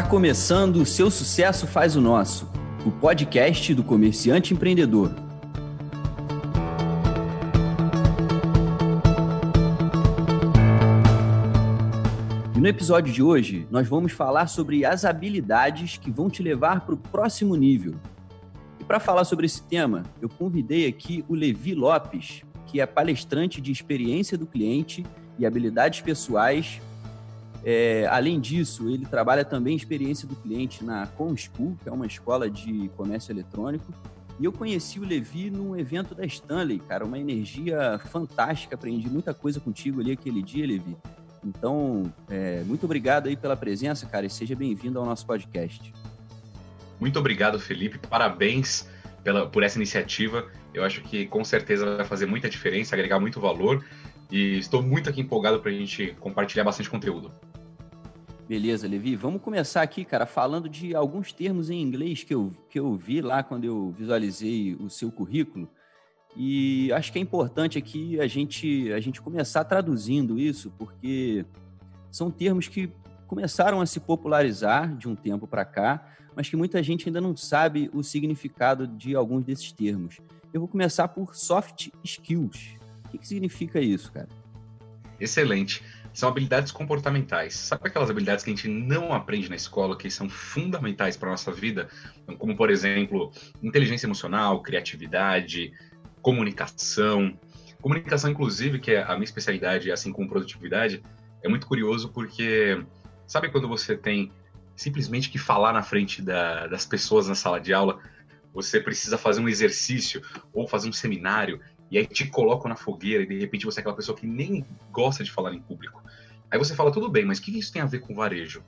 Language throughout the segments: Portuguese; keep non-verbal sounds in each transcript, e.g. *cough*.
Está começando o Seu Sucesso Faz o Nosso, o podcast do comerciante empreendedor. E no episódio de hoje, nós vamos falar sobre as habilidades que vão te levar para o próximo nível. E para falar sobre esse tema, eu convidei aqui o Levi Lopes, que é palestrante de experiência do cliente e habilidades pessoais é, além disso, ele trabalha também experiência do cliente na ComSchool, que é uma escola de comércio eletrônico. E eu conheci o Levi num evento da Stanley, cara, uma energia fantástica. Aprendi muita coisa contigo ali aquele dia, Levi. Então, é, muito obrigado aí pela presença, cara, e seja bem-vindo ao nosso podcast. Muito obrigado, Felipe. Parabéns pela, por essa iniciativa. Eu acho que com certeza vai fazer muita diferença, agregar muito valor. E estou muito aqui empolgado para a gente compartilhar bastante conteúdo. Beleza, Levi. Vamos começar aqui, cara, falando de alguns termos em inglês que eu, que eu vi lá quando eu visualizei o seu currículo. E acho que é importante aqui a gente, a gente começar traduzindo isso, porque são termos que começaram a se popularizar de um tempo para cá, mas que muita gente ainda não sabe o significado de alguns desses termos. Eu vou começar por soft skills. O que, que significa isso, cara? Excelente são habilidades comportamentais. Sabe aquelas habilidades que a gente não aprende na escola, que são fundamentais para a nossa vida? Como, por exemplo, inteligência emocional, criatividade, comunicação. Comunicação, inclusive, que é a minha especialidade, assim como produtividade, é muito curioso porque sabe quando você tem simplesmente que falar na frente da, das pessoas na sala de aula? Você precisa fazer um exercício ou fazer um seminário e aí te colocam na fogueira e de repente você é aquela pessoa que nem gosta de falar em público. Aí você fala, tudo bem, mas o que isso tem a ver com varejo?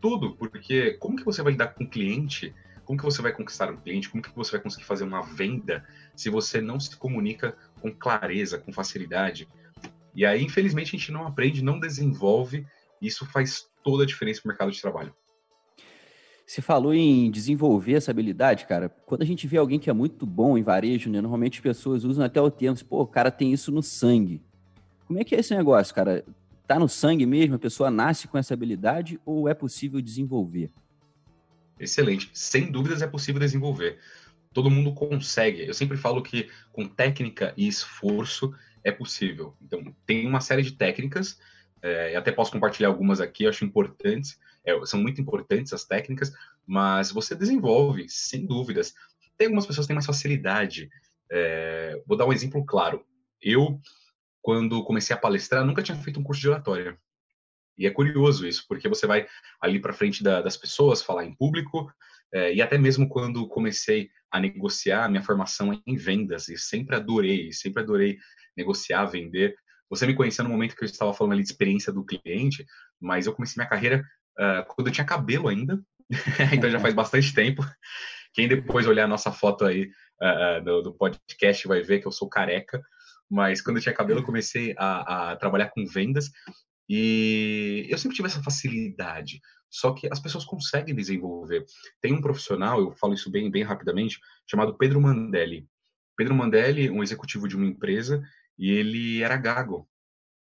Tudo, porque como que você vai lidar com o cliente? Como que você vai conquistar um cliente? Como que você vai conseguir fazer uma venda se você não se comunica com clareza, com facilidade? E aí, infelizmente, a gente não aprende, não desenvolve, e isso faz toda a diferença no mercado de trabalho. Você falou em desenvolver essa habilidade, cara. Quando a gente vê alguém que é muito bom em varejo, né, normalmente as pessoas usam até o termo, pô, o cara tem isso no sangue. Como é que é esse negócio, cara? Tá no sangue mesmo? A pessoa nasce com essa habilidade ou é possível desenvolver? Excelente. Sem dúvidas é possível desenvolver. Todo mundo consegue. Eu sempre falo que com técnica e esforço é possível. Então, tem uma série de técnicas, é, até posso compartilhar algumas aqui, acho importantes, é, são muito importantes as técnicas, mas você desenvolve, sem dúvidas. Tem algumas pessoas que têm mais facilidade. É, vou dar um exemplo claro. Eu, quando comecei a palestrar, nunca tinha feito um curso de oratória. E é curioso isso, porque você vai ali para frente da, das pessoas, falar em público, é, e até mesmo quando comecei a negociar, minha formação é em vendas, e sempre adorei, sempre adorei negociar, vender. Você me conheceu no momento que eu estava falando ali de experiência do cliente, mas eu comecei minha carreira uh, quando eu tinha cabelo ainda, *laughs* então já faz bastante tempo. Quem depois olhar a nossa foto aí uh, do, do, podcast vai ver que eu sou careca, mas quando eu tinha cabelo eu comecei a, a trabalhar com vendas e eu sempre tive essa facilidade, só que as pessoas conseguem desenvolver. Tem um profissional, eu falo isso bem, bem rapidamente, chamado Pedro Mandelli. Pedro Mandelli, um executivo de uma empresa, e ele era gago.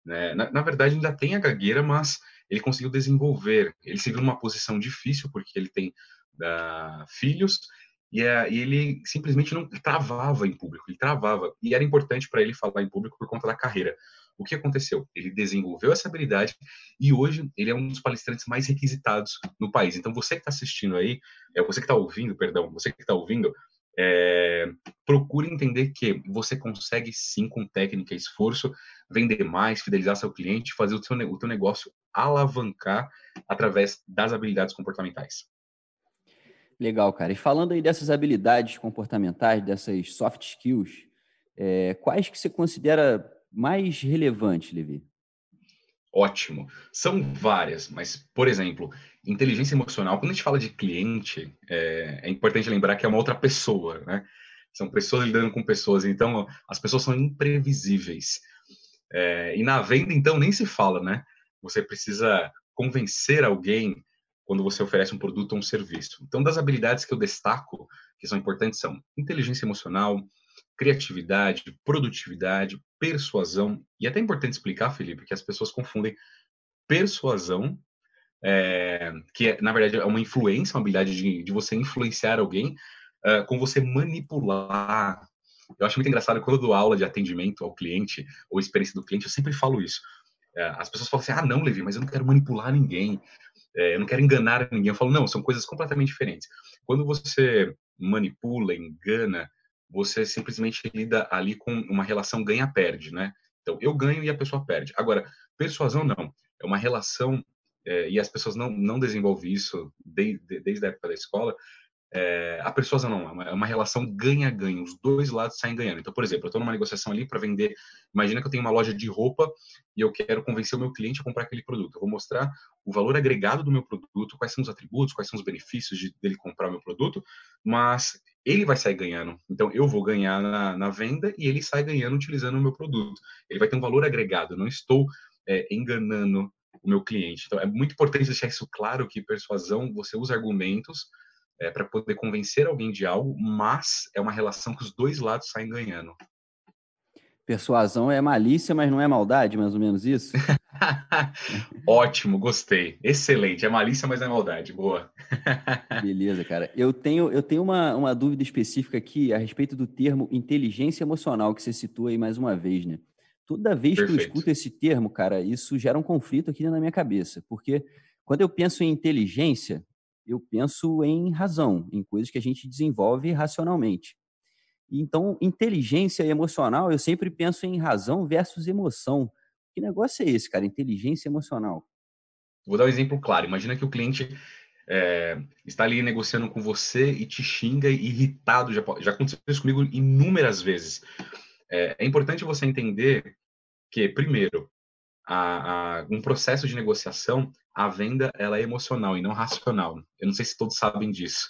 Né? Na, na verdade, ainda tem a gagueira, mas ele conseguiu desenvolver. Ele se viu numa posição difícil, porque ele tem uh, filhos, e, uh, e, ele simplesmente não travava em público, ele travava. E era importante para ele falar em público por conta da carreira. O que aconteceu? Ele desenvolveu essa habilidade e hoje ele é um dos palestrantes mais requisitados no país. Então, você que está assistindo aí, é você que está ouvindo, perdão, você que está ouvindo, é, procure entender que você consegue sim, com técnica e esforço, vender mais, fidelizar seu cliente, fazer o seu, o teu negócio alavancar através das habilidades comportamentais. Legal, cara. E falando aí dessas habilidades comportamentais, dessas soft skills, é, quais que você considera mais relevantes, Levi? Ótimo. São várias, mas, por exemplo, inteligência emocional, quando a gente fala de cliente, é, é, importante lembrar que é uma outra pessoa, né? São pessoas lidando com pessoas, então as pessoas são imprevisíveis. É, e na venda, então, nem se fala, né? Você precisa convencer alguém quando você oferece um produto ou um serviço. Então, das habilidades que eu destaco, que são importantes, são inteligência emocional, criatividade, produtividade, persuasão. E é até importante explicar, Felipe, que as pessoas confundem persuasão é, que é, na verdade é uma influência, uma habilidade de, de você influenciar alguém, uh, com você manipular. Eu acho muito engraçado quando eu dou aula de atendimento ao cliente, ou experiência do cliente, eu sempre falo isso. Uh, as pessoas falam assim: ah, não, Levi, mas eu não quero manipular ninguém, é, eu não quero enganar ninguém. Eu falo: não, são coisas completamente diferentes. Quando você manipula, engana, você simplesmente lida ali com uma relação ganha-perde, né? Então, eu ganho e a pessoa perde. Agora, persuasão não. É uma relação, é, e as pessoas não, não desenvolvem isso desde, desde a época da escola, é, a persuasão não, é uma, é uma relação ganha-ganha, os dois lados saem ganhando. Então, por exemplo, eu estou numa negociação ali para vender, imagina que eu tenho uma loja de roupa e eu quero convencer o meu cliente a comprar aquele produto. Eu vou mostrar o valor agregado do meu produto, quais são os atributos, quais são os benefícios de, dele comprar o meu produto, mas ele vai sair ganhando. Então, eu vou ganhar na, na venda e ele sai ganhando utilizando o meu produto. Ele vai ter um valor agregado, eu não estou é, enganando o meu cliente. Então, é muito importante deixar isso claro que persuasão, você usa argumentos, é, para poder convencer alguém de algo, mas é uma relação que os dois lados saem ganhando. Persuasão é malícia, mas não é maldade, mais ou menos isso? *laughs* Ótimo, gostei. Excelente. É malícia, mas não é maldade. Boa. *laughs* Beleza, cara. Eu tenho, eu tenho uma, uma dúvida específica aqui a respeito do termo inteligência emocional que você citou aí mais uma vez, né? Toda vez Perfeito. que eu escuto esse termo, cara, isso gera um conflito aqui na minha cabeça, porque quando eu penso em inteligência, eu penso em razão, em coisas que a gente desenvolve racionalmente. Então, inteligência emocional, eu sempre penso em razão versus emoção. Que negócio é esse, cara? Inteligência emocional. Vou dar um exemplo claro. Imagina que o cliente é, está ali negociando com você e te xinga irritado. Já, já aconteceu isso comigo inúmeras vezes. É, é importante você entender que, primeiro, a, a, um processo de negociação, a venda ela é emocional e não racional. Eu não sei se todos sabem disso,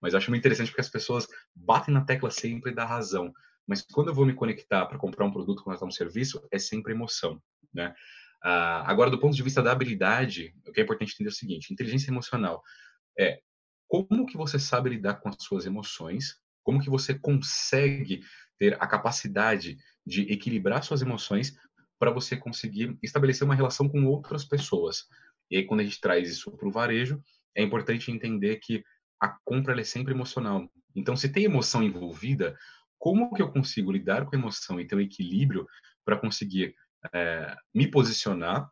mas acho muito interessante porque as pessoas batem na tecla sempre da razão. Mas quando eu vou me conectar para comprar um produto, contratar um serviço, é sempre emoção, né? Ah, agora, do ponto de vista da habilidade, o que é importante entender é o seguinte: inteligência emocional é como que você sabe lidar com as suas emoções, como que você consegue ter a capacidade de equilibrar suas emoções para você conseguir estabelecer uma relação com outras pessoas. E aí, quando a gente traz isso para o varejo, é importante entender que a compra é sempre emocional. Então, se tem emoção envolvida, como que eu consigo lidar com a emoção e ter um equilíbrio para conseguir é, me posicionar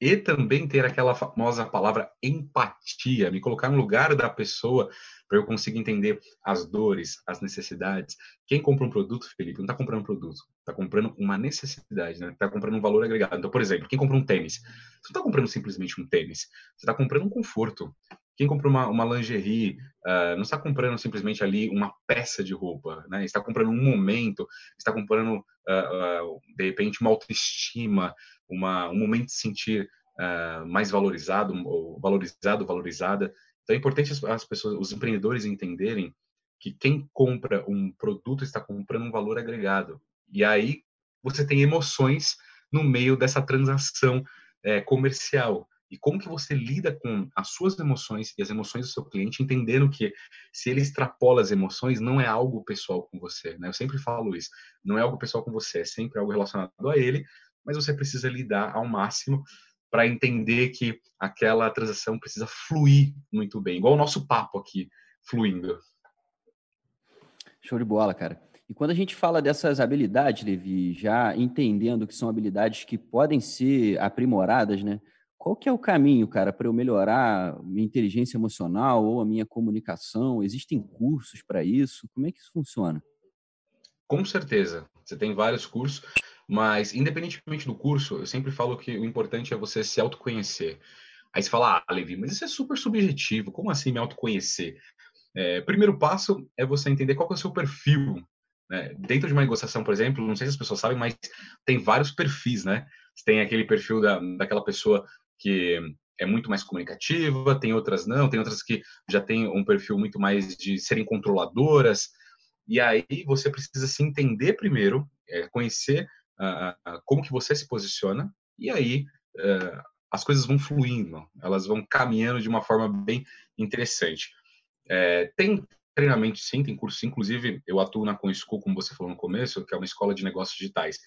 e também ter aquela famosa palavra empatia, me colocar no lugar da pessoa para eu conseguir entender as dores, as necessidades. Quem compra um produto, Felipe, não está comprando um produto, está comprando uma necessidade, né? Está comprando um valor agregado. Então, por exemplo, quem compra um tênis, você não está comprando simplesmente um tênis, você está comprando um conforto. Quem compra uma, uma lingerie uh, não está comprando simplesmente ali uma peça de roupa, né? Está comprando um momento, está comprando uh, uh, de repente uma autoestima, uma, um momento de sentir uh, mais valorizado, ou valorizado, valorizada. Então é importante as, as, pessoas, os empreendedores entenderem que quem compra um produto está comprando um valor agregado. E aí você tem emoções no meio dessa transação é, comercial. E como que você lida com as suas emoções e as emoções do seu cliente, entendendo que se ele extrapola as emoções, não é algo pessoal com você, né? Eu sempre falo isso, não é algo pessoal com você, é sempre algo relacionado a ele, mas você precisa lidar ao máximo para entender que aquela transação precisa fluir muito bem, igual o nosso papo aqui fluindo. Show de bola, cara. E quando a gente fala dessas habilidades, Levi, já entendendo que são habilidades que podem ser aprimoradas, né? Qual que é o caminho, cara, para eu melhorar minha inteligência emocional ou a minha comunicação? Existem cursos para isso? Como é que isso funciona? Com certeza. Você tem vários cursos. Mas, independentemente do curso, eu sempre falo que o importante é você se autoconhecer. Aí você fala, ah, Levi, mas isso é super subjetivo, como assim me autoconhecer? É, primeiro passo é você entender qual é o seu perfil. Né? Dentro de uma negociação, por exemplo, não sei se as pessoas sabem, mas tem vários perfis, né? Você tem aquele perfil da, daquela pessoa que é muito mais comunicativa, tem outras não, tem outras que já tem um perfil muito mais de serem controladoras. E aí você precisa se entender primeiro, é, conhecer como que você se posiciona, e aí uh, as coisas vão fluindo, elas vão caminhando de uma forma bem interessante. É, tem treinamento sim, tem curso inclusive eu atuo na ConSchool, como você falou no começo, que é uma escola de negócios digitais.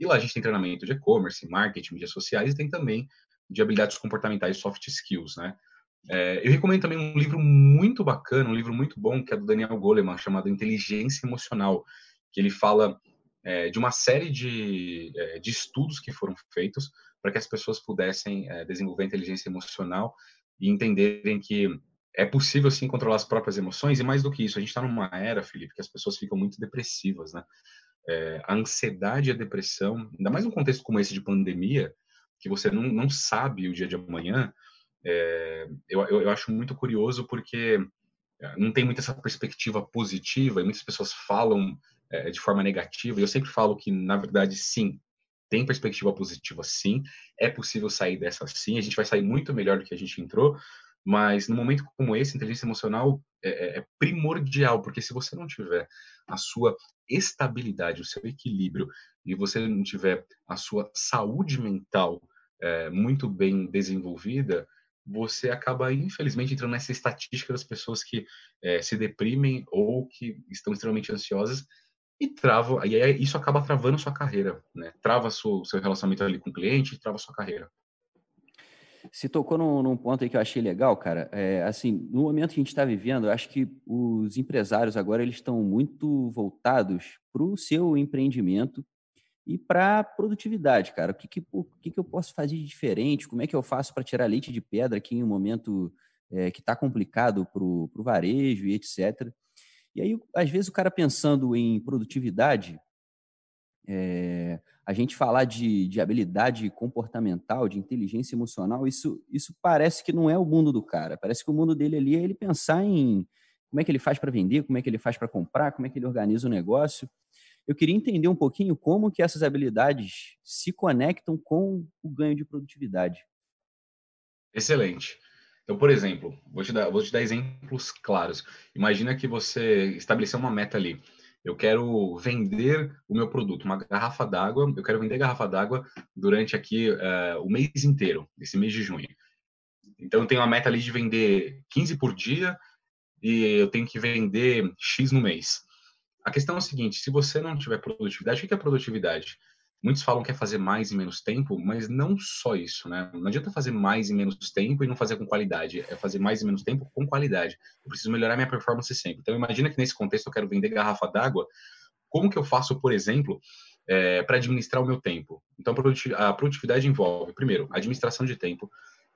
E lá a gente tem treinamento de e-commerce, marketing, mídias sociais, e tem também de habilidades comportamentais, soft skills, né? É, eu recomendo também um livro muito bacana, um livro muito bom, que é do Daniel Goleman, chamado Inteligência Emocional, que ele fala é, de uma série de, é, de estudos que foram feitos para que as pessoas pudessem é, desenvolver inteligência emocional e entenderem que é possível sim controlar as próprias emoções e mais do que isso, a gente está numa era, Felipe, que as pessoas ficam muito depressivas, né? É, a ansiedade e a depressão, ainda mais num contexto como esse de pandemia, que você não, não sabe o dia de amanhã, é, eu, eu, eu, acho muito curioso porque é, não tem muita essa perspectiva positiva e muitas pessoas falam é, de forma negativa. E eu sempre falo que, na verdade, sim, tem perspectiva positiva, sim. É possível sair dessa, sim. A gente vai sair muito melhor do que a gente entrou. Mas no momento como esse, inteligência emocional é, é, é primordial, porque se você não tiver a sua estabilidade, o seu equilíbrio, e você não tiver a sua saúde mental é, muito bem desenvolvida, você acaba, infelizmente, entrando nessa estatística das pessoas que é, se deprimem ou que estão extremamente ansiosas e travam, e aí isso acaba travando sua carreira, né? Trava seu, seu relacionamento ali com o cliente, trava sua carreira. Se tocou num, num, ponto aí que eu achei legal, cara. É, assim, no momento que a gente está vivendo, eu acho que os empresários agora eles estão muito voltados para o seu empreendimento e para produtividade, cara. O que que, o que que eu posso fazer de diferente? Como é que eu faço para tirar leite de pedra aqui em um momento é, que está complicado para o varejo e etc. E aí, às vezes, o cara pensando em produtividade, é, a gente falar de, de habilidade comportamental, de inteligência emocional, isso, isso parece que não é o mundo do cara. Parece que o mundo dele ali é ele pensar em como é que ele faz para vender, como é que ele faz para comprar, como é que ele organiza o negócio. Eu queria entender um pouquinho como que essas habilidades se conectam com o ganho de produtividade. Excelente. Então, por exemplo, vou te dar, vou te dar exemplos claros. Imagina que você estabeleceu uma meta ali. Eu quero vender o meu produto, uma garrafa d'água. Eu quero vender garrafa d'água durante aqui uh, o mês inteiro, esse mês de junho. Então, eu tenho uma meta ali de vender 15 por dia e eu tenho que vender X no mês. A questão é o seguinte: se você não tiver produtividade, o que é produtividade? Muitos falam que é fazer mais em menos tempo, mas não só isso, né? Não adianta fazer mais em menos tempo e não fazer com qualidade. É fazer mais em menos tempo com qualidade. Eu preciso melhorar minha performance sempre. Então, imagina que nesse contexto eu quero vender garrafa d'água. Como que eu faço, por exemplo, é, para administrar o meu tempo? Então, a produtividade envolve, primeiro, administração de tempo,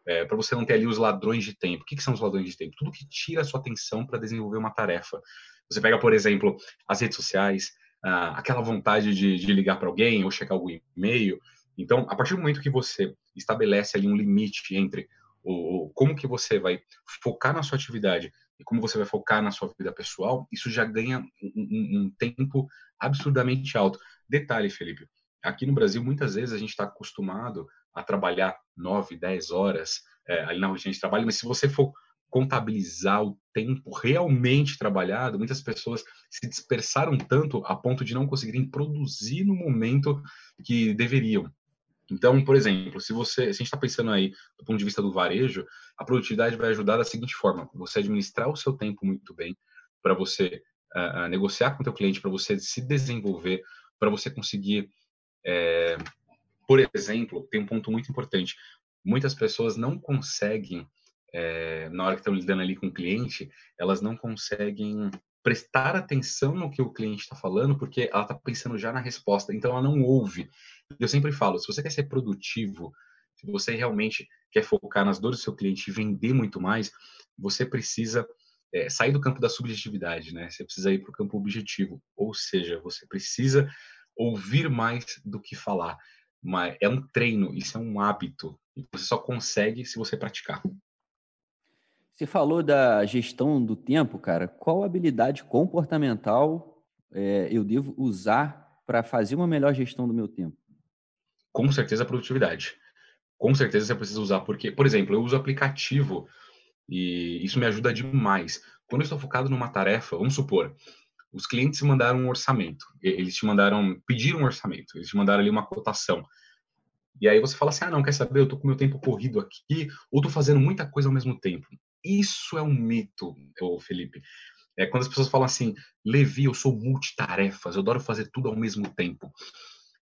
é, para você não ter ali os ladrões de tempo. O que, que são os ladrões de tempo? Tudo que tira a sua atenção para desenvolver uma tarefa. Você pega, por exemplo, as redes sociais, ah, aquela vontade de, de ligar para alguém ou checar algum e-mail. Então, a partir do momento que você estabelece ali um limite entre o, como que você vai focar na sua atividade e como você vai focar na sua vida pessoal, isso já ganha um, um, um tempo absurdamente alto. Detalhe, Felipe, aqui no Brasil, muitas vezes a gente está acostumado a trabalhar 9, 10 horas é, ali na rotina de trabalho, mas se você for contabilizar o tempo realmente trabalhado, muitas pessoas se dispersaram tanto a ponto de não conseguirem produzir no momento que deveriam. Então, por exemplo, se você, se a gente está pensando aí do ponto de vista do varejo, a produtividade vai ajudar da seguinte forma: você administrar o seu tempo muito bem para você uh, negociar com o teu cliente, para você se desenvolver, para você conseguir, é, por exemplo, tem um ponto muito importante. Muitas pessoas não conseguem é, na hora que estão lidando ali com o cliente, elas não conseguem prestar atenção no que o cliente está falando, porque ela está pensando já na resposta, então ela não ouve. Eu sempre falo, se você quer ser produtivo, se você realmente quer focar nas dores do seu cliente e vender muito mais, você precisa é, sair do campo da subjetividade, né? Você precisa ir para o campo objetivo, ou seja, você precisa ouvir mais do que falar. Mas é um treino, isso é um hábito, e você só consegue se você praticar. Você falou da gestão do tempo, cara. Qual habilidade comportamental é, eu devo usar para fazer uma melhor gestão do meu tempo? Com certeza a produtividade. Com certeza você precisa usar, porque, por exemplo, eu uso aplicativo e isso me ajuda demais. Quando eu estou focado numa tarefa, vamos supor, os clientes mandaram um orçamento, eles te mandaram, pediram um orçamento, eles te mandaram ali uma cotação. E aí você fala assim: ah, não, quer saber? Eu tô com meu tempo corrido aqui, ou tô fazendo muita coisa ao mesmo tempo. Isso é um mito, Felipe. É quando as pessoas falam assim, Levi, eu sou multitarefas, eu adoro fazer tudo ao mesmo tempo.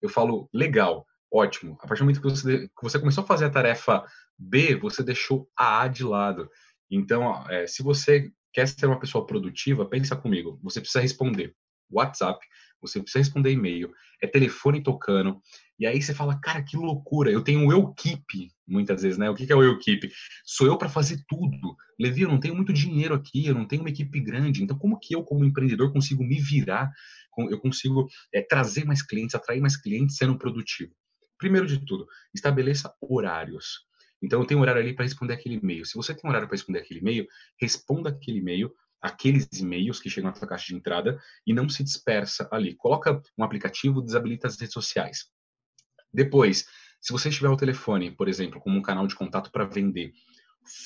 Eu falo, legal, ótimo. A partir do momento que você, que você começou a fazer a tarefa B, você deixou a A de lado. Então, é, se você quer ser uma pessoa produtiva, pensa comigo. Você precisa responder WhatsApp, você precisa responder e-mail, é telefone tocando. E aí você fala, cara, que loucura. Eu tenho o eu keep, muitas vezes, né? O que é o eu keep? Sou eu para fazer tudo. Levi, eu não tenho muito dinheiro aqui, eu não tenho uma equipe grande. Então, como que eu, como empreendedor, consigo me virar? Eu consigo é, trazer mais clientes, atrair mais clientes sendo produtivo? Primeiro de tudo, estabeleça horários. Então, eu tenho horário ali para responder aquele e-mail. Se você tem horário para responder aquele e-mail, responda aquele e-mail, aqueles e-mails que chegam na sua caixa de entrada e não se dispersa ali. Coloca um aplicativo, desabilita as redes sociais. Depois, se você estiver ao telefone, por exemplo, como um canal de contato para vender,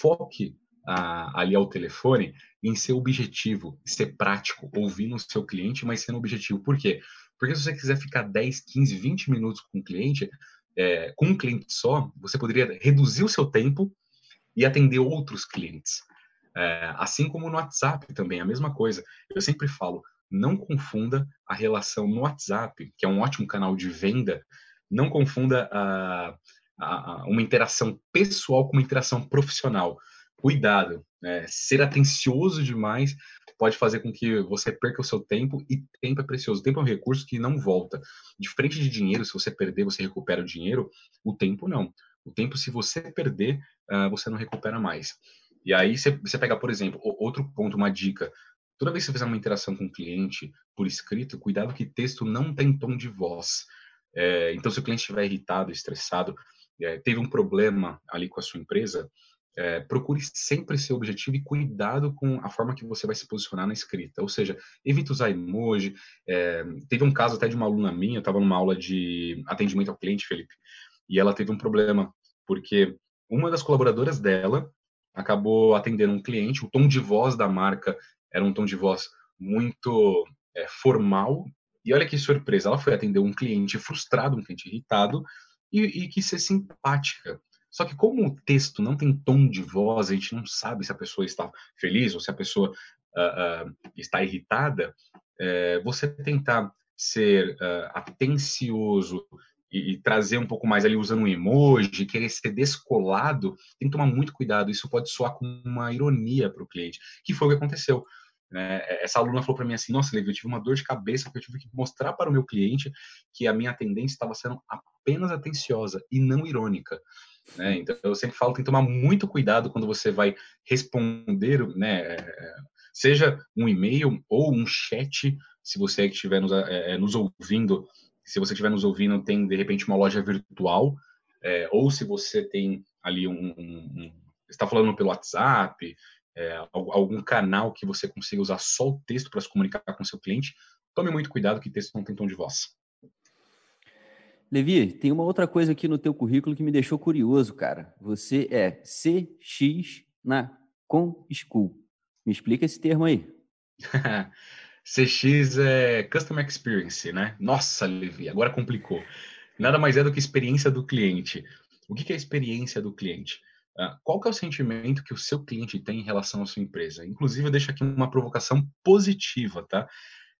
foque ah, ali ao telefone em ser objetivo, ser prático, ouvindo o seu cliente, mas sendo objetivo. Por quê? Porque se você quiser ficar 10, 15, 20 minutos com o cliente, é, com um cliente só, você poderia reduzir o seu tempo e atender outros clientes. É, assim como no WhatsApp também, a mesma coisa. Eu sempre falo, não confunda a relação no WhatsApp, que é um ótimo canal de venda, não confunda a, a, uma interação pessoal com uma interação profissional. Cuidado, né? ser atencioso demais pode fazer com que você perca o seu tempo e tempo é precioso. Tempo é um recurso que não volta. Diferente de dinheiro, se você perder, você recupera o dinheiro. O tempo não. O tempo, se você perder, uh, você não recupera mais. E aí você, pega, por exemplo, outro ponto, uma dica. Toda vez que você fizer uma interação com o cliente por escrito, cuidado que texto não tem tom de voz. É, então, se o cliente estiver irritado, estressado, é, teve um problema ali com a sua empresa, é, procure sempre ser objetivo e cuidado com a forma que você vai se posicionar na escrita. Ou seja, evite usar emoji. É, teve um caso até de uma aluna minha, eu estava numa aula de atendimento ao cliente, Felipe, e ela teve um problema, porque uma das colaboradoras dela acabou atendendo um cliente, o tom de voz da marca era um tom de voz muito é, formal, e olha que surpresa, ela foi atender um cliente frustrado, um cliente irritado, e, e quis ser simpática. Só que como o texto não tem tom de voz, a gente não sabe se a pessoa está feliz ou se a pessoa uh, uh, está irritada, uh, você tentar ser uh, atencioso e, e, trazer um pouco mais ali usando um emoji, querer ser descolado, tem que tomar muito cuidado. Isso pode soar como uma ironia para o cliente, que foi o que aconteceu. Né? Essa aluna falou para mim assim: Nossa, Levi, eu tive uma dor de cabeça porque eu tive que mostrar para o meu cliente que a minha atendente estava sendo apenas atenciosa e não irônica. Né? Então, eu sempre falo, tem que tomar muito cuidado quando você vai responder, né? seja um e-mail ou um chat, se você estiver nos, é, nos ouvindo, se você estiver nos ouvindo, tem de repente uma loja virtual, é, ou se você tem ali um, um, um está falando pelo WhatsApp, é, algum canal que você consiga usar só o texto para se comunicar com seu cliente, tome muito cuidado que texto não tem tom de voz. Levi, tem uma outra coisa aqui no teu currículo que me deixou curioso, cara. Você é CX na Com School. Me explica esse termo aí. *laughs* CX é Customer Experience, né? Nossa, Levi, agora complicou. Nada mais é do que experiência do cliente. O que é a experiência do cliente? Ah, qual que é o sentimento que o seu cliente tem em relação à sua empresa? Inclusive, eu deixo aqui uma provocação positiva, tá?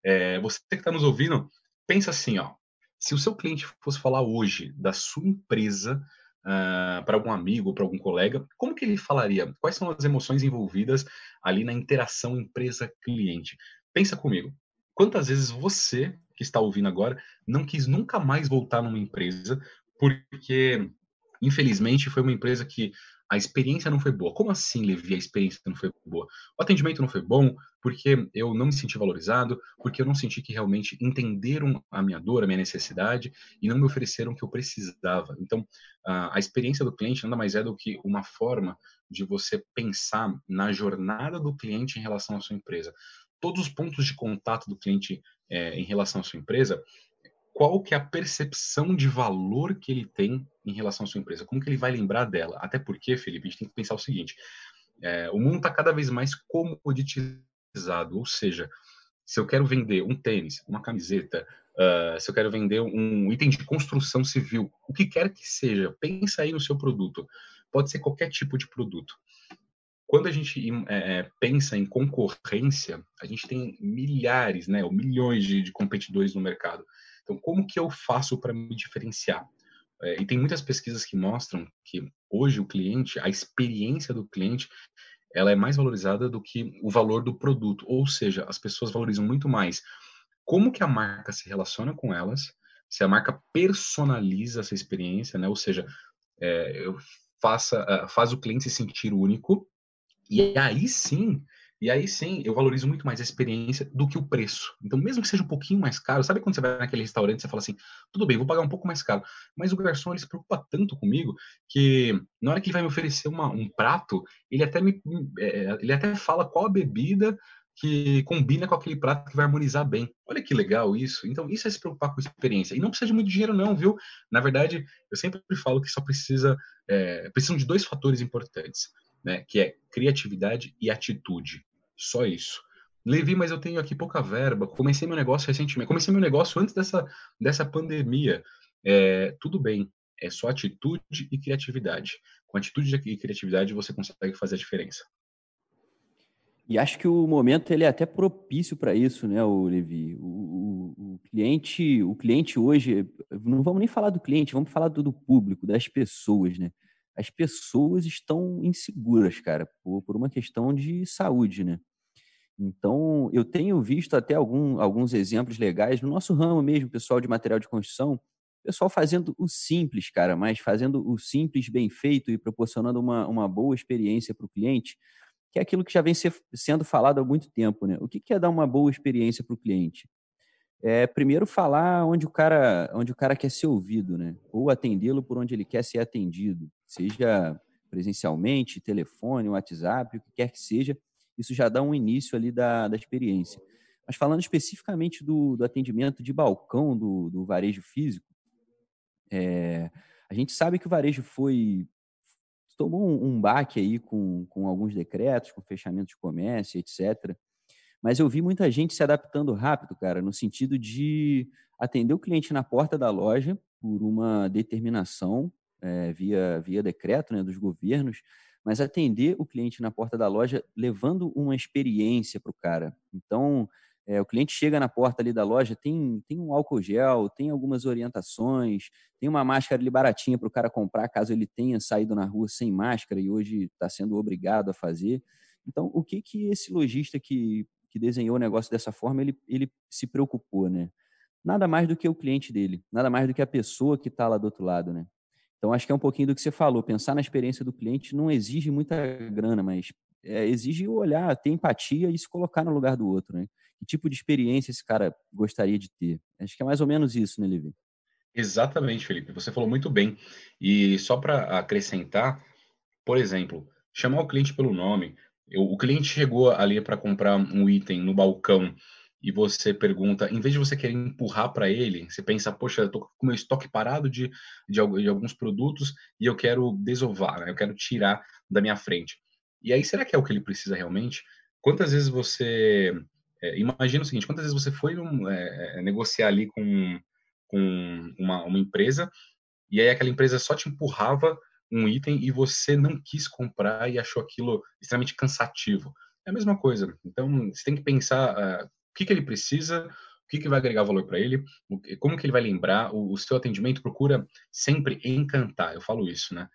É, você que está nos ouvindo, pensa assim, ó. Se o seu cliente fosse falar hoje da sua empresa uh, para algum amigo, para algum colega, como que ele falaria? Quais são as emoções envolvidas ali na interação empresa-cliente? Pensa comigo. Quantas vezes você que está ouvindo agora não quis nunca mais voltar numa empresa porque infelizmente foi uma empresa que a experiência não foi boa. Como assim, Levi, a experiência não foi boa? O atendimento não foi bom porque eu não me senti valorizado, porque eu não senti que realmente entenderam a minha dor, a minha necessidade e não me ofereceram o que eu precisava. Então, a experiência do cliente nada mais é do que uma forma de você pensar na jornada do cliente em relação à sua empresa. Todos os pontos de contato do cliente é, em relação à sua empresa qual que é a percepção de valor que ele tem em relação à sua empresa, como que ele vai lembrar dela. Até porque, Felipe, a gente tem que pensar o seguinte, é, o mundo está cada vez mais comoditizado, ou seja, se eu quero vender um tênis, uma camiseta, uh, se eu quero vender um item de construção civil, o que quer que seja, pensa aí no seu produto. Pode ser qualquer tipo de produto. Quando a gente é, pensa em concorrência, a gente tem milhares, né, ou milhões de, de competidores no mercado. Então, como que eu faço para me diferenciar? é, e tem muitas pesquisas que mostram que hoje o cliente, a experiência do cliente, ela é mais valorizada do que o valor do produto. Ou seja, as pessoas valorizam muito mais como que a marca se relaciona com elas, se a marca personaliza essa experiência, né? Ou seja, é, faça, uh, faz o cliente se sentir único. E aí sim e aí sim, eu valorizo muito mais a experiência do que o preço. Então, mesmo que seja um pouquinho mais caro, sabe quando você vai naquele restaurante e você fala assim, tudo bem, vou pagar um pouco mais caro. Mas o garçom, ele se preocupa tanto comigo que na hora que ele vai me oferecer uma, um prato, ele até, me, é, ele até fala qual a bebida que combina com aquele prato que vai harmonizar bem. Olha que legal isso. Então, isso é se preocupar com experiência. E não precisa de muito dinheiro, não, viu? Na verdade, eu sempre falo que só precisa. É, precisam de dois fatores importantes, né? Que é criatividade e atitude. Só isso. Levi, mas eu tenho aqui pouca verba. Comecei meu negócio recentemente. Comecei meu negócio antes dessa, dessa pandemia. É, tudo bem. É só atitude e criatividade. Com atitude e criatividade você consegue fazer a diferença. E acho que o momento ele é até propício para isso, né, o Levi? O, o, o, cliente, o cliente hoje, não vamos nem falar do cliente, vamos falar do, do público, das pessoas, né? As pessoas estão inseguras, cara, por, por uma questão de saúde, né? Então, eu tenho visto até algum, alguns exemplos legais no nosso ramo mesmo, pessoal de material de construção, pessoal fazendo o simples, cara, mas fazendo o simples bem feito e proporcionando uma, uma boa experiência para o cliente, que é aquilo que já vem ser, sendo falado há muito tempo, né? O que, que é dar uma boa experiência para o cliente? É, primeiro falar onde o cara onde o cara quer ser ouvido, né? Ou atendê-lo por onde ele quer ser atendido, seja presencialmente, telefone, WhatsApp, o que quer que seja, isso já dá um início ali da, da experiência. Mas falando especificamente do, do atendimento de balcão do, do varejo físico, é, a gente sabe que o varejo foi tomou um, um baque aí com, com alguns decretos, com fechamento de comércio, etc. Mas eu vi muita gente se adaptando rápido, cara, no sentido de atender o cliente na porta da loja por uma determinação é, via, via decreto né, dos governos, mas atender o cliente na porta da loja levando uma experiência para o cara. Então, é, o cliente chega na porta ali da loja, tem, tem um álcool gel, tem algumas orientações, tem uma máscara ali baratinha para o cara comprar caso ele tenha saído na rua sem máscara e hoje está sendo obrigado a fazer. Então, o que que esse lojista que, que desenhou o negócio dessa forma, ele, ele se preocupou, né? Nada mais do que o cliente dele, nada mais do que a pessoa que está lá do outro lado, né? Então, acho que é um pouquinho do que você falou. Pensar na experiência do cliente não exige muita grana, mas é, exige olhar, ter empatia e se colocar no lugar do outro, né? Que tipo de experiência esse cara gostaria de ter? Acho que é mais ou menos isso, né, Levi? Exatamente, Felipe. Você falou muito bem. E só para acrescentar, por exemplo, chamar o cliente pelo nome. Eu, o cliente chegou ali para comprar um item no balcão e você pergunta, em vez de você querer empurrar para ele, você pensa, poxa, eu tô com meu estoque parado de, de, de alguns produtos e eu quero desovar, né? eu quero tirar da minha frente. E aí, será que é o que ele precisa realmente? Quantas vezes você. É, imagina o seguinte: quantas vezes você foi um, é, é, negociar ali com, com uma, uma empresa e aí aquela empresa só te empurrava um item e você não quis comprar e achou aquilo extremamente cansativo? É a mesma coisa. Então, você tem que pensar uh, que, que ele precisa, o que, que vai agregar valor para ele, como que ele vai lembrar. O, o, seu atendimento procura sempre encantar. Eu falo isso, né?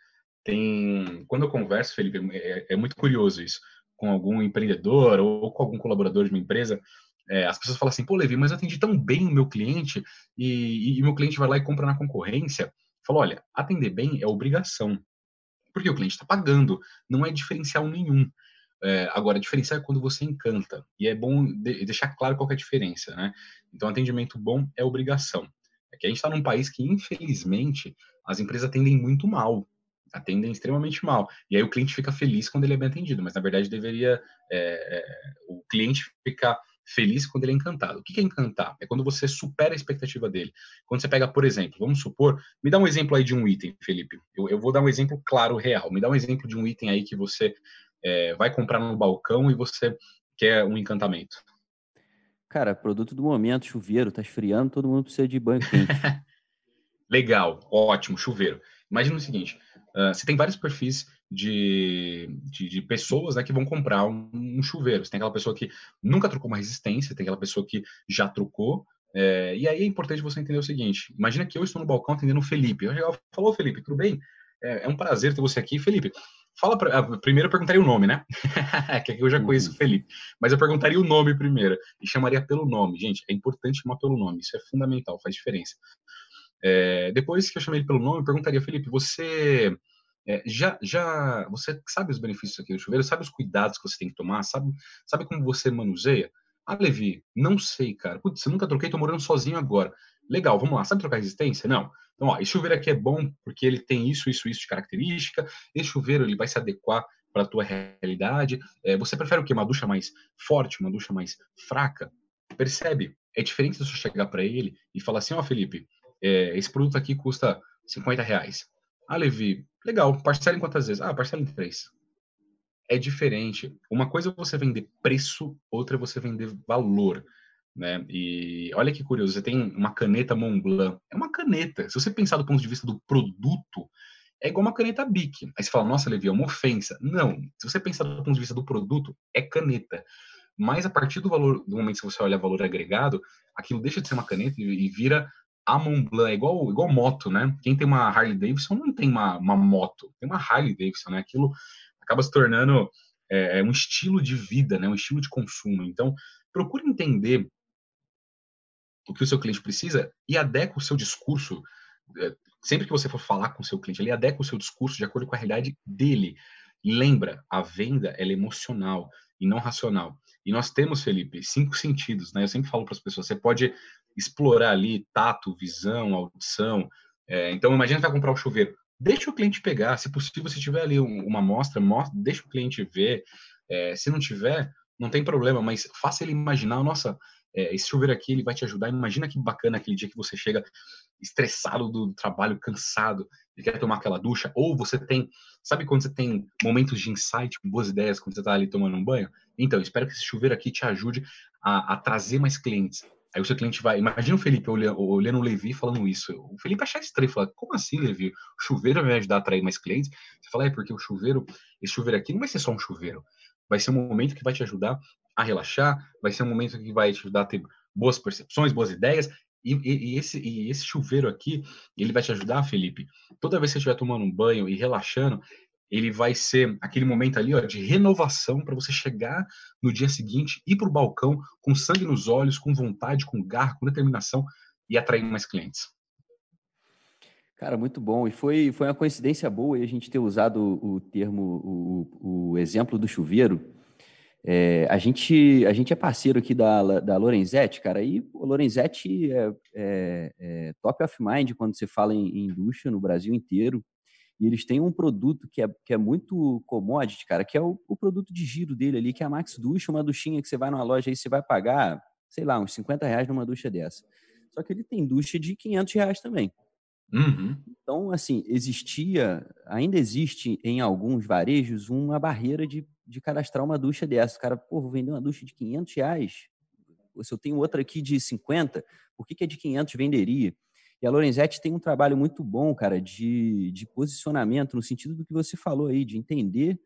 Tem, quando eu converso, Felipe, é, é muito curioso isso, com algum empreendedor ou com algum colaborador de uma empresa, é, as pessoas falam assim, pô, Levi, mas eu atendi tão bem o meu cliente e, e, meu cliente vai lá e compra na concorrência. Falo, olha, atender bem é obrigação, porque o cliente está pagando, não é diferencial nenhum. É, agora, diferencial é quando você encanta. E é bom de, deixar claro qual é a diferença, né? Então, atendimento bom é obrigação. É que a gente está num país que, infelizmente, as empresas atendem muito mal. Atendem extremamente mal. E aí o cliente fica feliz quando ele é bem atendido. Mas, na verdade, deveria... É, é, o cliente ficar feliz quando ele é encantado. O que é encantar? É quando você supera a expectativa dele. Quando você pega, por exemplo, vamos supor, me dá um exemplo aí de um item, Felipe. Eu, eu vou dar um exemplo claro, real. Me dá um exemplo de um item aí que você é, vai comprar no balcão e você quer um encantamento? Cara, produto do momento, chuveiro, tá esfriando, todo mundo precisa de banho quente. *laughs* Legal, ótimo, chuveiro. Imagina o seguinte, uh, você tem vários perfis de, de, de, pessoas né, que vão comprar um, um chuveiro. Você tem aquela pessoa que nunca trocou uma resistência, tem aquela pessoa que já trocou, É, e aí é importante você entender o seguinte: imagina que eu estou no balcão atendendo o Felipe. Eu falou, Felipe, tudo bem? É, é, um prazer ter você aqui. Felipe, fala pra, primeiro eu perguntaria o nome, né? *laughs* que eu já conheço o. Felipe. Mas eu perguntaria o nome primeiro e chamaria pelo nome. Gente, é importante chamar pelo nome, isso é fundamental, faz diferença. É, depois que eu chamei ele pelo nome, eu perguntaria, Felipe, você é, já, já, você sabe os benefícios aqui do chuveiro? Sabe os cuidados que você tem que tomar? Sabe, sabe como você manuseia? Ah, Levi, não sei, cara. Putz, você nunca troquei, tô morando sozinho agora. Legal, vamos lá. Sabe trocar resistência? Não. Então, ó, esse chuveiro aqui é bom porque ele tem isso, isso, isso de característica. Esse chuveiro ele vai se adequar para a tua realidade. É, você prefere o quê? Uma ducha mais forte, uma ducha mais fraca? Percebe? É diferente de você chegar para ele e falar assim, ó, oh, Felipe, é, esse produto aqui custa 50 reais. Ah, Levi, legal, parcela em quantas vezes? Ah, parcela em três. É diferente. Uma coisa é você vender preço, outra é você vender valor. Né? E olha que curioso, você tem uma caneta Montblanc. É uma caneta. Se você pensar do ponto de vista do produto, é igual uma caneta Bic. Aí você fala, nossa, Levi, é uma ofensa. Não. Se você pensar do ponto de vista do produto, é caneta. Mas a partir do valor, do momento que você olha valor agregado, aquilo deixa de ser uma caneta e, vira a Montblanc, é igual, igual moto, né? Quem tem uma Harley Davidson não tem uma, uma moto, tem uma Harley Davidson, né? Aquilo acaba se tornando é, é, um estilo de vida, né? Um estilo de consumo. Então, procure entender o que o seu cliente precisa e adequa o seu discurso. É, sempre que você for falar com o seu cliente, ele adequa o seu discurso de acordo com a realidade dele. Lembra, a venda é emocional e não racional. E nós temos, Felipe, cinco sentidos, né? Eu sempre falo para as pessoas, você pode explorar ali tato, visão, audição. É, então, imagina que vai comprar o um chuveiro. Deixa o cliente pegar. Se possível, se tiver ali uma amostra, mostra, deixa o cliente ver. É, se não tiver, não tem problema, mas faça ele imaginar, nossa, é, esse chuveiro aqui ele vai te ajudar. Imagina que bacana aquele dia que você chega estressado do trabalho, cansado, e quer tomar aquela ducha. Ou você tem, sabe quando você tem momentos de insight, boas ideias, quando você está ali tomando um banho? Então, espero que esse chuveiro aqui te ajude a, a trazer mais clientes. Aí o seu cliente vai. Imagina o Felipe olhando, o Levi falando isso. O Felipe achar estranho, fala: Como assim, Levi? O chuveiro vai ajudar a atrair mais clientes? Você fala: É porque o chuveiro, esse chuveiro aqui não vai ser só um chuveiro. Vai ser um momento que vai te ajudar a relaxar, vai ser um momento que vai te ajudar a ter boas percepções, boas ideias. E, e, e esse, e esse chuveiro aqui, ele vai te ajudar, Felipe. Toda vez que você estiver tomando um banho e relaxando, ele vai ser aquele momento ali ó, de renovação para você chegar no dia seguinte, ir para o balcão com sangue nos olhos, com vontade, com garra, com determinação e atrair mais clientes. Cara, muito bom. E foi, foi uma coincidência boa a gente ter usado o, termo, o, o exemplo do chuveiro. É, a, gente, a gente é parceiro aqui da, da Lorenzetti, cara, e o Lorenzetti é, é, é, top of mind quando você fala em, em indústria no Brasil inteiro. E eles têm um produto que é, que é muito commodity, cara, que é o, o produto de giro dele ali, que é a Max Ducha, uma duchinha que você vai numa loja aí, você vai pagar, sei lá, uns 50 reais numa ducha dessa. Só que ele tem ducha de 500 reais também. Uhum. Então, assim, existia, ainda existe em alguns varejos uma barreira de, de cadastrar uma ducha dessa. O cara, pô, vou vender uma ducha de 500 reais. Se eu tenho outra aqui de 50, por que, que a de 500 venderia? E a Lorenzetti tem um trabalho muito bom, cara, de, de posicionamento, no sentido do que você falou aí, de entender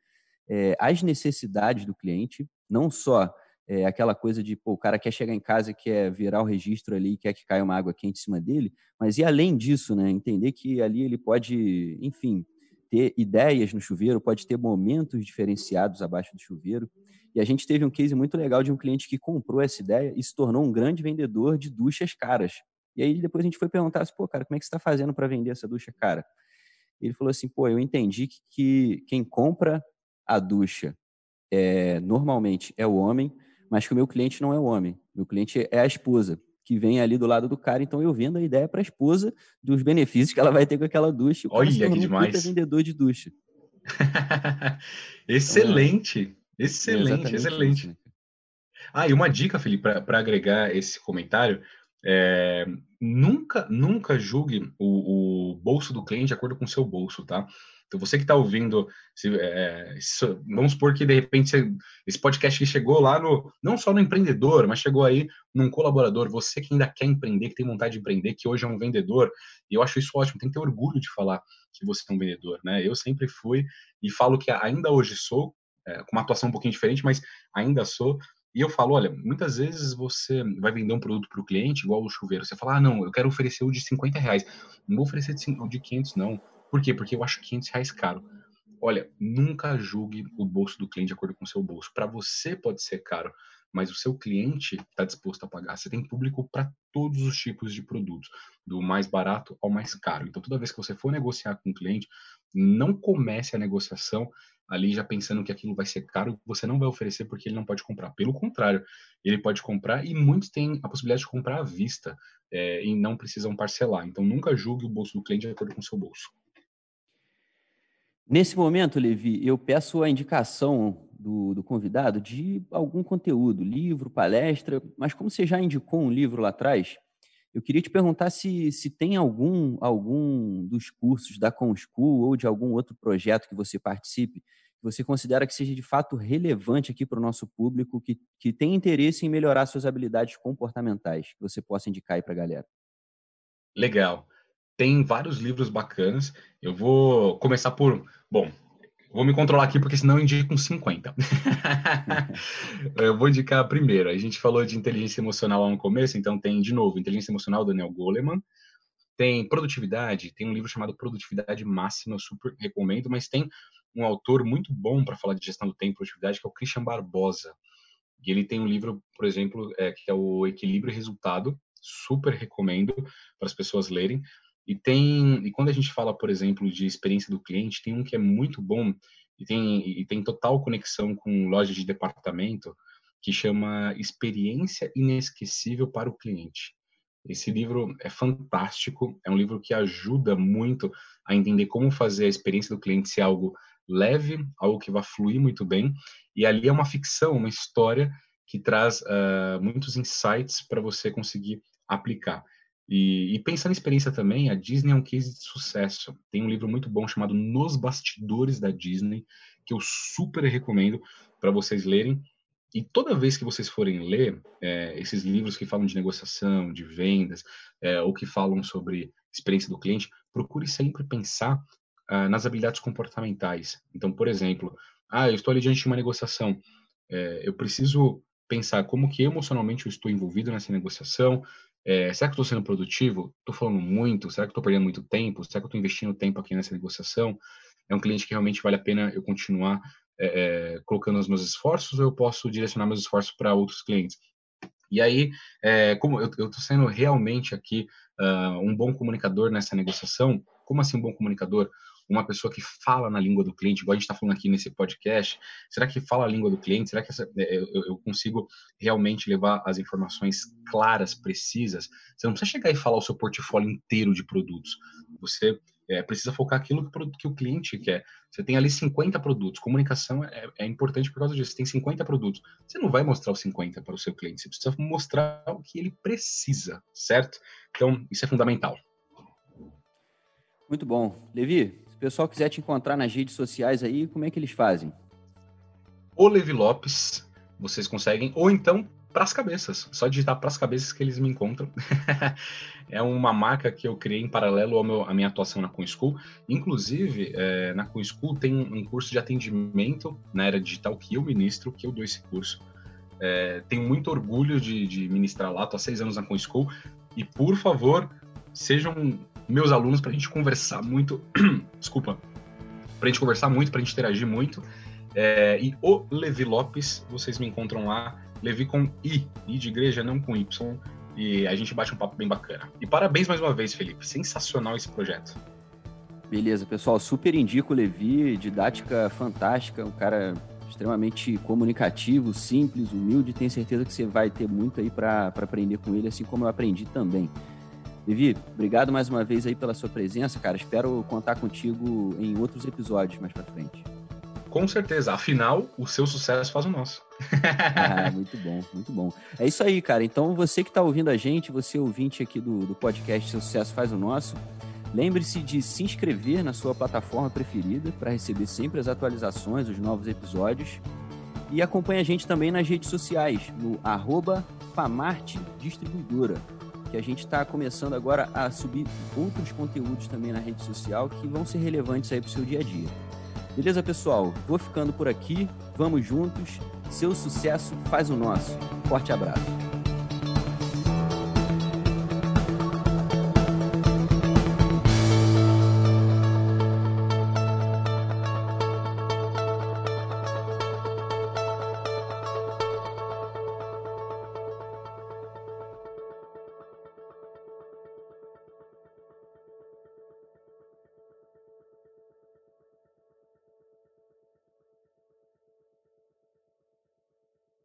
é, as necessidades do cliente, não só é, aquela coisa de, pô, o cara quer chegar em casa quer virar o registro ali, quer que caia uma água quente em cima dele, mas e além disso, né, entender que ali ele pode, enfim, ter ideias no chuveiro, pode ter momentos diferenciados abaixo do chuveiro. E a gente teve um case muito legal de um cliente que comprou essa ideia e se tornou um grande vendedor de duchas caras. E aí depois a gente foi perguntar assim, pô, cara, como é que você está fazendo para vender essa ducha cara? Ele falou assim, pô, eu entendi que, que quem compra a ducha é, normalmente é o homem, mas que o meu cliente não é o homem. Meu cliente é a esposa, que vem ali do lado do cara. Então eu vendo a ideia para a esposa dos benefícios que ela vai ter com aquela ducha. Olha que demais. Vendedor de ducha. *laughs* excelente, então, excelente, é excelente. Isso, né? Ah, e uma dica, Felipe, para agregar esse comentário, é, nunca, nunca julgue o, o, bolso do cliente de acordo com o seu bolso, tá? Então, você que está ouvindo, se, é, vamos supor que de repente você, esse podcast chegou lá no, não só no empreendedor, mas chegou aí num colaborador, você que ainda quer empreender, que tem vontade de empreender, que hoje é um vendedor, e eu acho isso ótimo, tem que ter orgulho de falar que você é um vendedor, né? Eu sempre fui e falo que ainda hoje sou, é, com uma atuação um pouquinho diferente, mas ainda sou, E eu falo, olha, muitas vezes você vai vender um produto para o cliente, igual o chuveiro. Você fala, ah, não, eu quero oferecer o de 50 reais. Não vou oferecer o de 500, não. Por quê? Porque eu acho 500 reais caro. Olha, nunca julgue o bolso do cliente de acordo com o seu bolso. Para você pode ser caro, mas o seu cliente está disposto a pagar. Você tem público para todos os tipos de produtos, do mais barato ao mais caro. Então, toda vez que você for negociar com o cliente, não comece a negociação ali já pensando que aquilo vai ser caro, você não vai oferecer porque ele não pode comprar. Pelo contrário, ele pode comprar e muitos têm a possibilidade de comprar à vista é, e não precisam parcelar. Então, nunca julgue o bolso do cliente de acordo com o seu bolso. Nesse momento, Levi, eu peço a indicação do, do, convidado de algum conteúdo, livro, palestra, mas como você já indicou um livro lá atrás, eu queria te perguntar se, se tem algum, algum dos cursos da ComSchool ou de algum outro projeto que você participe, que você considera que seja de fato relevante aqui para o nosso público, que, que tem interesse em melhorar suas habilidades comportamentais, que você possa indicar aí para a galera. Legal. Tem vários livros bacanas. Eu vou começar por. Bom, Vou me controlar aqui, porque senão eu indico uns *laughs* 50. eu vou indicar primeiro. A gente falou de inteligência emocional lá no começo, então tem, de novo, inteligência emocional, Daniel Goleman. Tem produtividade, tem um livro chamado Produtividade Máxima, eu super recomendo, mas tem um autor muito bom para falar de gestão do tempo e produtividade, que é o Christian Barbosa. E ele tem um livro, por exemplo, é, que é o Equilíbrio e Resultado, super recomendo para as pessoas lerem. E tem e quando a gente fala, por exemplo, de experiência do cliente, tem um que é muito bom e tem e tem total conexão com lojas de departamento que chama Experiência Inesquecível para o Cliente. Esse livro é fantástico, é um livro que ajuda muito a entender como fazer a experiência do cliente ser algo leve, algo que vai fluir muito bem. E ali é uma ficção, uma história que traz uh, muitos insights para você conseguir aplicar. E, e, pensando em experiência também, a Disney é um case de sucesso. Tem um livro muito bom chamado Nos Bastidores da Disney, que eu super recomendo para vocês lerem. E toda vez que vocês forem ler é, esses livros que falam de negociação, de vendas, é, ou que falam sobre experiência do cliente, procure sempre pensar ah, nas habilidades comportamentais. Então, por exemplo, ah, eu estou ali diante de uma negociação, é, eu preciso pensar como que emocionalmente eu estou envolvido nessa negociação, é, será que estou sendo produtivo? Estou falando muito? Será que estou perdendo muito tempo? Será que estou investindo tempo aqui nessa negociação? É um cliente que realmente vale a pena eu continuar é, é, colocando os meus esforços ou eu posso direcionar meus esforços para outros clientes? E aí, é, como eu estou sendo realmente aqui uh, um bom comunicador nessa negociação, como assim um bom comunicador? Uma pessoa que fala na língua do cliente, igual a gente está falando aqui nesse podcast, será que fala a língua do cliente? Será que essa, é, eu, eu, consigo realmente levar as informações claras, precisas? Você não precisa chegar e falar o seu portfólio inteiro de produtos. Você é, precisa focar aquilo que, o cliente quer. Você tem ali 50 produtos. Comunicação é, é, importante por causa disso. Você tem 50 produtos. Você não vai mostrar os 50 para o seu cliente. Você precisa mostrar o que ele precisa, certo? Então, isso é fundamental. Muito bom. Levi, o pessoal quiser te encontrar nas redes sociais aí, como é que eles fazem? O Levi Lopes, vocês conseguem, ou então Pras Cabeças, só digitar Pras Cabeças que eles me encontram. *laughs* é uma marca que eu criei em paralelo ao meu, à minha atuação na CoinSchool. Inclusive, é, na CoinSchool tem um curso de atendimento na era digital que eu ministro, que eu dou esse curso. É, tenho muito orgulho de, de ministrar lá, estou há seis anos na CoinSchool. E, por favor, sejam meus alunos para a gente conversar muito. *clears throat* desculpa. Para a gente conversar muito, para a gente interagir muito. É, e o Levi Lopes, vocês me encontram lá. Levi com I, I de igreja, não com Y. E a gente bate um papo bem bacana. E parabéns mais uma vez, Felipe. Sensacional esse projeto. Beleza, pessoal. Super indico o Levi, didática fantástica, um cara extremamente comunicativo, simples, humilde. Tenho certeza que você vai ter muito aí para aprender com ele, assim como eu aprendi também. Vivi, obrigado mais uma vez aí pela sua presença, cara. Espero contar contigo em outros episódios mais para frente. Com certeza. Afinal, o seu sucesso faz o nosso. *laughs* ah, muito bom, muito bom. É isso aí, cara. Então, você que está ouvindo a gente, você ouvinte aqui do, do podcast Seu Sucesso Faz o Nosso, lembre-se de se inscrever na sua plataforma preferida para receber sempre as atualizações, os novos episódios. E acompanhe a gente também nas redes sociais, no arroba Famarte Distribuidora que a gente está começando agora a subir outros conteúdos também na rede social que vão ser relevantes aí para o seu dia a dia. Beleza, pessoal? Vou ficando por aqui. Vamos juntos. Seu sucesso faz o nosso. Forte abraço.